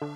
Fala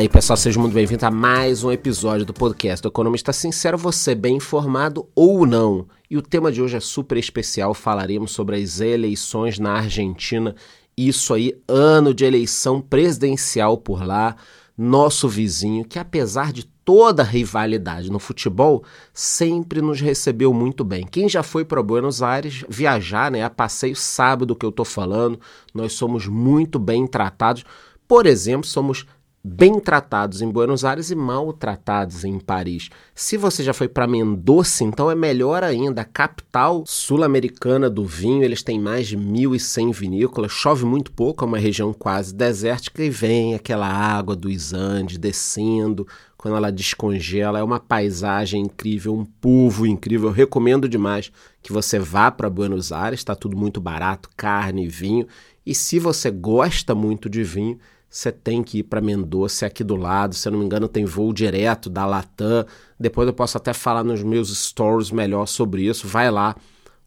aí pessoal, seja muito bem-vindo a mais um episódio do podcast do Economista Sincero, você bem informado ou não. E o tema de hoje é super especial, falaremos sobre as eleições na Argentina. Isso aí, ano de eleição presidencial por lá, nosso vizinho, que apesar de toda rivalidade no futebol, sempre nos recebeu muito bem. Quem já foi para Buenos Aires viajar, né, a passeio sabe do que eu tô falando. Nós somos muito bem tratados. Por exemplo, somos bem tratados em Buenos Aires e maltratados em Paris. Se você já foi para Mendoza, então é melhor ainda. A capital sul-americana do vinho, eles têm mais de 1.100 vinícolas, chove muito pouco, é uma região quase desértica e vem aquela água dos Andes descendo. Quando ela descongela, é uma paisagem incrível, um povo incrível. Eu recomendo demais que você vá para Buenos Aires, está tudo muito barato, carne, vinho. E se você gosta muito de vinho, você tem que ir para Mendoza, é aqui do lado. Se eu não me engano, tem voo direto da Latam. Depois eu posso até falar nos meus stories melhor sobre isso. Vai lá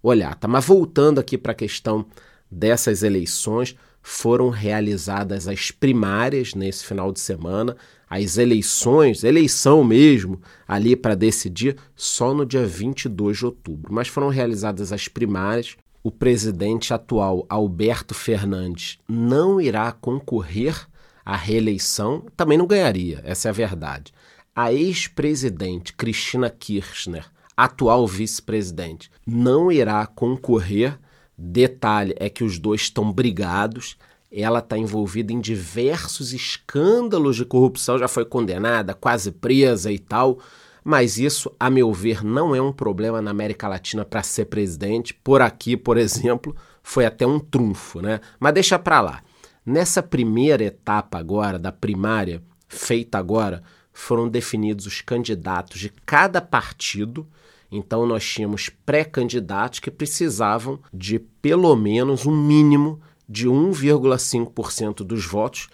olhar, tá? Mas voltando aqui para a questão dessas eleições, foram realizadas as primárias nesse final de semana, as eleições, eleição mesmo, ali para decidir só no dia 22 de outubro. Mas foram realizadas as primárias. O presidente atual, Alberto Fernandes, não irá concorrer a reeleição, também não ganharia, essa é a verdade. A ex-presidente Cristina Kirchner, atual vice-presidente, não irá concorrer. Detalhe é que os dois estão brigados. Ela está envolvida em diversos escândalos de corrupção, já foi condenada, quase presa e tal. Mas isso, a meu ver, não é um problema na América Latina para ser presidente. Por aqui, por exemplo, foi até um trunfo, né? Mas deixa para lá. Nessa primeira etapa agora, da primária, feita agora, foram definidos os candidatos de cada partido. Então, nós tínhamos pré-candidatos que precisavam de pelo menos um mínimo de 1,5% dos votos,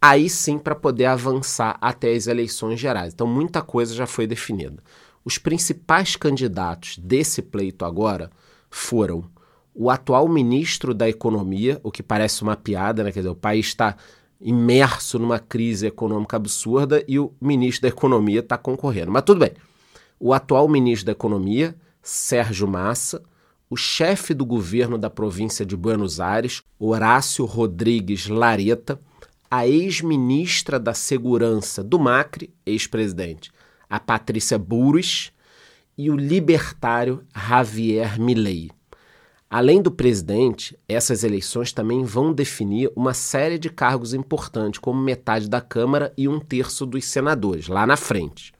aí sim para poder avançar até as eleições gerais. Então, muita coisa já foi definida. Os principais candidatos desse pleito agora foram o atual ministro da Economia, o que parece uma piada, né? Quer dizer, o país está imerso numa crise econômica absurda e o ministro da Economia está concorrendo. Mas tudo bem. O atual ministro da Economia, Sérgio Massa, o chefe do governo da província de Buenos Aires, Horácio Rodrigues Lareta, a ex-ministra da Segurança do Macri, ex-presidente, a Patrícia Burris, e o libertário Javier Milei. Além do presidente, essas eleições também vão definir uma série de cargos importantes, como metade da Câmara e um terço dos senadores, lá na frente.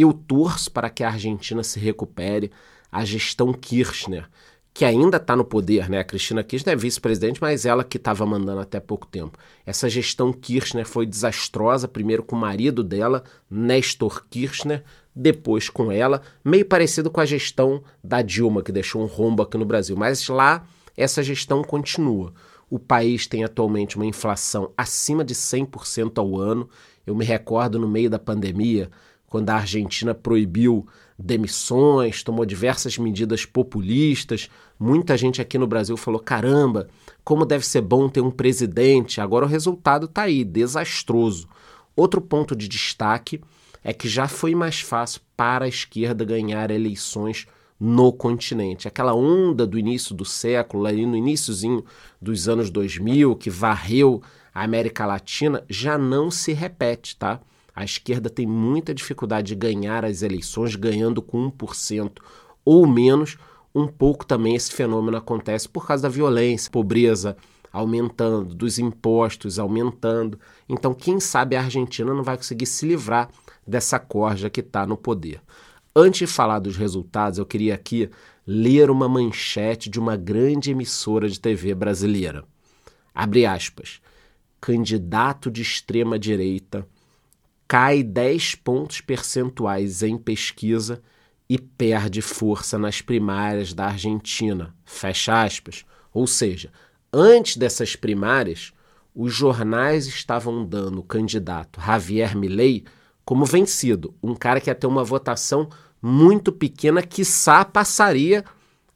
Eu torço para que a Argentina se recupere, a gestão Kirchner, que ainda está no poder, né? A Cristina Kirchner é vice-presidente, mas ela que estava mandando até pouco tempo. Essa gestão Kirchner foi desastrosa, primeiro com o marido dela, Nestor Kirchner, depois com ela, meio parecido com a gestão da Dilma, que deixou um rombo aqui no Brasil. Mas lá essa gestão continua. O país tem atualmente uma inflação acima de 100% ao ano. Eu me recordo no meio da pandemia, quando a Argentina proibiu demissões, tomou diversas medidas populistas. Muita gente aqui no Brasil falou: caramba, como deve ser bom ter um presidente. Agora o resultado está aí, desastroso. Outro ponto de destaque é que já foi mais fácil para a esquerda ganhar eleições no continente. Aquela onda do início do século, ali no iníciozinho dos anos 2000, que varreu a América Latina, já não se repete, tá? A esquerda tem muita dificuldade de ganhar as eleições, ganhando com 1% ou menos. Um pouco também esse fenômeno acontece por causa da violência, pobreza aumentando, dos impostos aumentando. Então, quem sabe a Argentina não vai conseguir se livrar dessa corja que está no poder. Antes de falar dos resultados, eu queria aqui ler uma manchete de uma grande emissora de TV brasileira. Abre aspas. Candidato de extrema direita cai 10 pontos percentuais em pesquisa e perde força nas primárias da Argentina. Fecha aspas. Ou seja, antes dessas primárias, os jornais estavam dando o candidato Javier Milei como vencido, um cara que ia ter uma votação muito pequena, quiçá passaria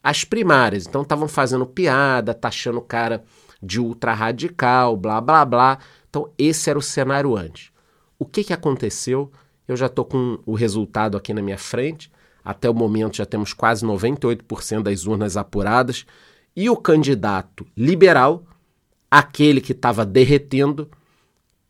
as primárias. Então estavam fazendo piada, taxando o cara de ultra radical, blá blá blá. Então esse era o cenário antes. O que, que aconteceu? Eu já estou com o resultado aqui na minha frente. Até o momento já temos quase 98% das urnas apuradas. E o candidato liberal, aquele que estava derretendo,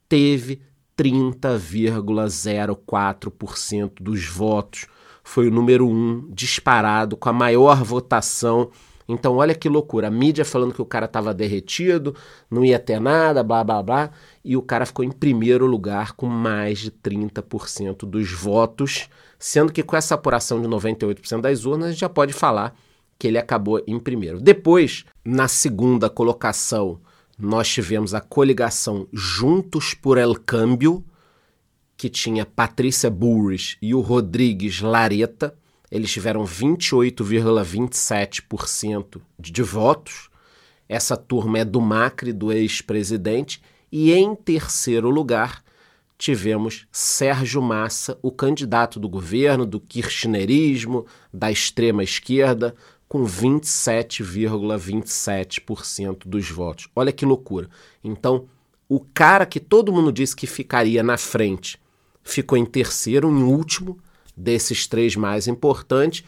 teve 30,04% dos votos. Foi o número um disparado, com a maior votação. Então, olha que loucura. A mídia falando que o cara estava derretido, não ia ter nada, blá blá blá. E o cara ficou em primeiro lugar com mais de 30% dos votos. Sendo que com essa apuração de 98% das urnas, a gente já pode falar que ele acabou em primeiro. Depois, na segunda colocação, nós tivemos a coligação Juntos por El Câmbio, que tinha Patrícia Burris e o Rodrigues Lareta. Eles tiveram 28,27% de votos. Essa turma é do Macri, do ex-presidente. E em terceiro lugar, tivemos Sérgio Massa, o candidato do governo, do kirchnerismo, da extrema esquerda, com 27,27% dos votos. Olha que loucura. Então, o cara que todo mundo disse que ficaria na frente ficou em terceiro, em último desses três mais importantes,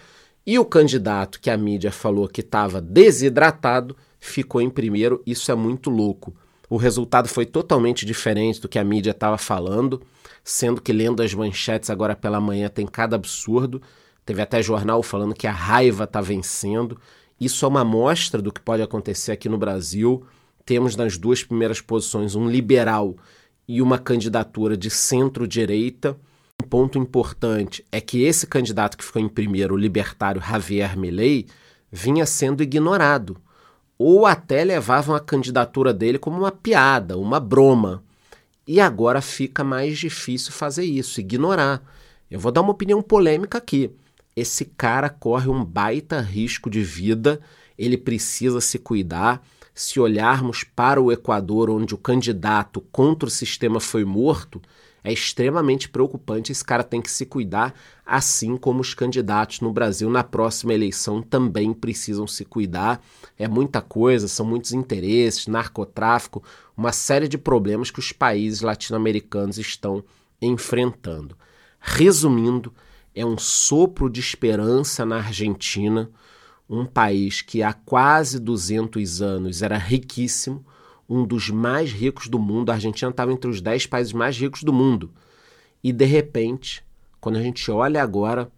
e o candidato que a mídia falou que estava desidratado ficou em primeiro. Isso é muito louco. O resultado foi totalmente diferente do que a mídia estava falando, sendo que lendo as manchetes agora pela manhã tem cada absurdo. Teve até jornal falando que a raiva está vencendo. Isso é uma amostra do que pode acontecer aqui no Brasil. Temos nas duas primeiras posições um liberal e uma candidatura de centro-direita. Um ponto importante é que esse candidato que ficou em primeiro, o libertário Javier Milei, vinha sendo ignorado, ou até levavam a candidatura dele como uma piada, uma broma. E agora fica mais difícil fazer isso, ignorar. Eu vou dar uma opinião polêmica aqui esse cara corre um baita risco de vida, ele precisa se cuidar. Se olharmos para o Equador, onde o candidato contra o sistema foi morto, é extremamente preocupante. Esse cara tem que se cuidar, assim como os candidatos no Brasil na próxima eleição também precisam se cuidar. É muita coisa, são muitos interesses, narcotráfico, uma série de problemas que os países latino-americanos estão enfrentando. Resumindo, é um sopro de esperança na Argentina, um país que há quase 200 anos era riquíssimo, um dos mais ricos do mundo. A Argentina estava entre os 10 países mais ricos do mundo. E de repente, quando a gente olha agora,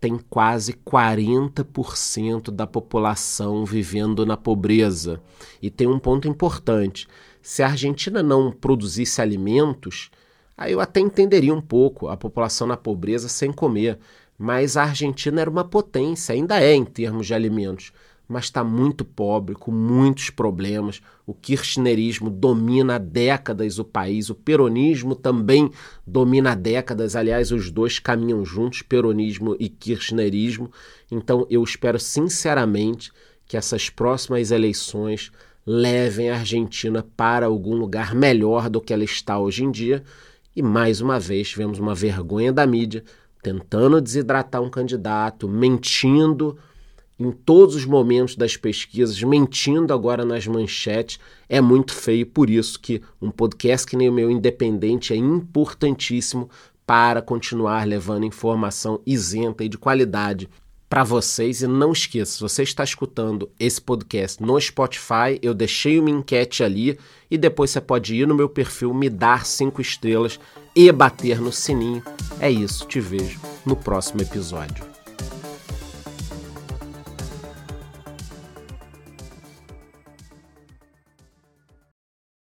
tem quase 40% da população vivendo na pobreza. E tem um ponto importante: se a Argentina não produzisse alimentos, Aí eu até entenderia um pouco a população na pobreza sem comer, mas a Argentina era uma potência, ainda é em termos de alimentos, mas está muito pobre, com muitos problemas. O kirchnerismo domina há décadas o país, o peronismo também domina há décadas. Aliás, os dois caminham juntos, peronismo e kirchnerismo. Então, eu espero sinceramente que essas próximas eleições levem a Argentina para algum lugar melhor do que ela está hoje em dia e mais uma vez tivemos uma vergonha da mídia tentando desidratar um candidato, mentindo em todos os momentos das pesquisas, mentindo agora nas manchetes. É muito feio, por isso que um podcast que nem o meu independente é importantíssimo para continuar levando informação isenta e de qualidade para vocês. E não esqueça, se você está escutando esse podcast no Spotify, eu deixei uma enquete ali e depois você pode ir no meu perfil, me dar cinco estrelas e bater no sininho. É isso, te vejo no próximo episódio.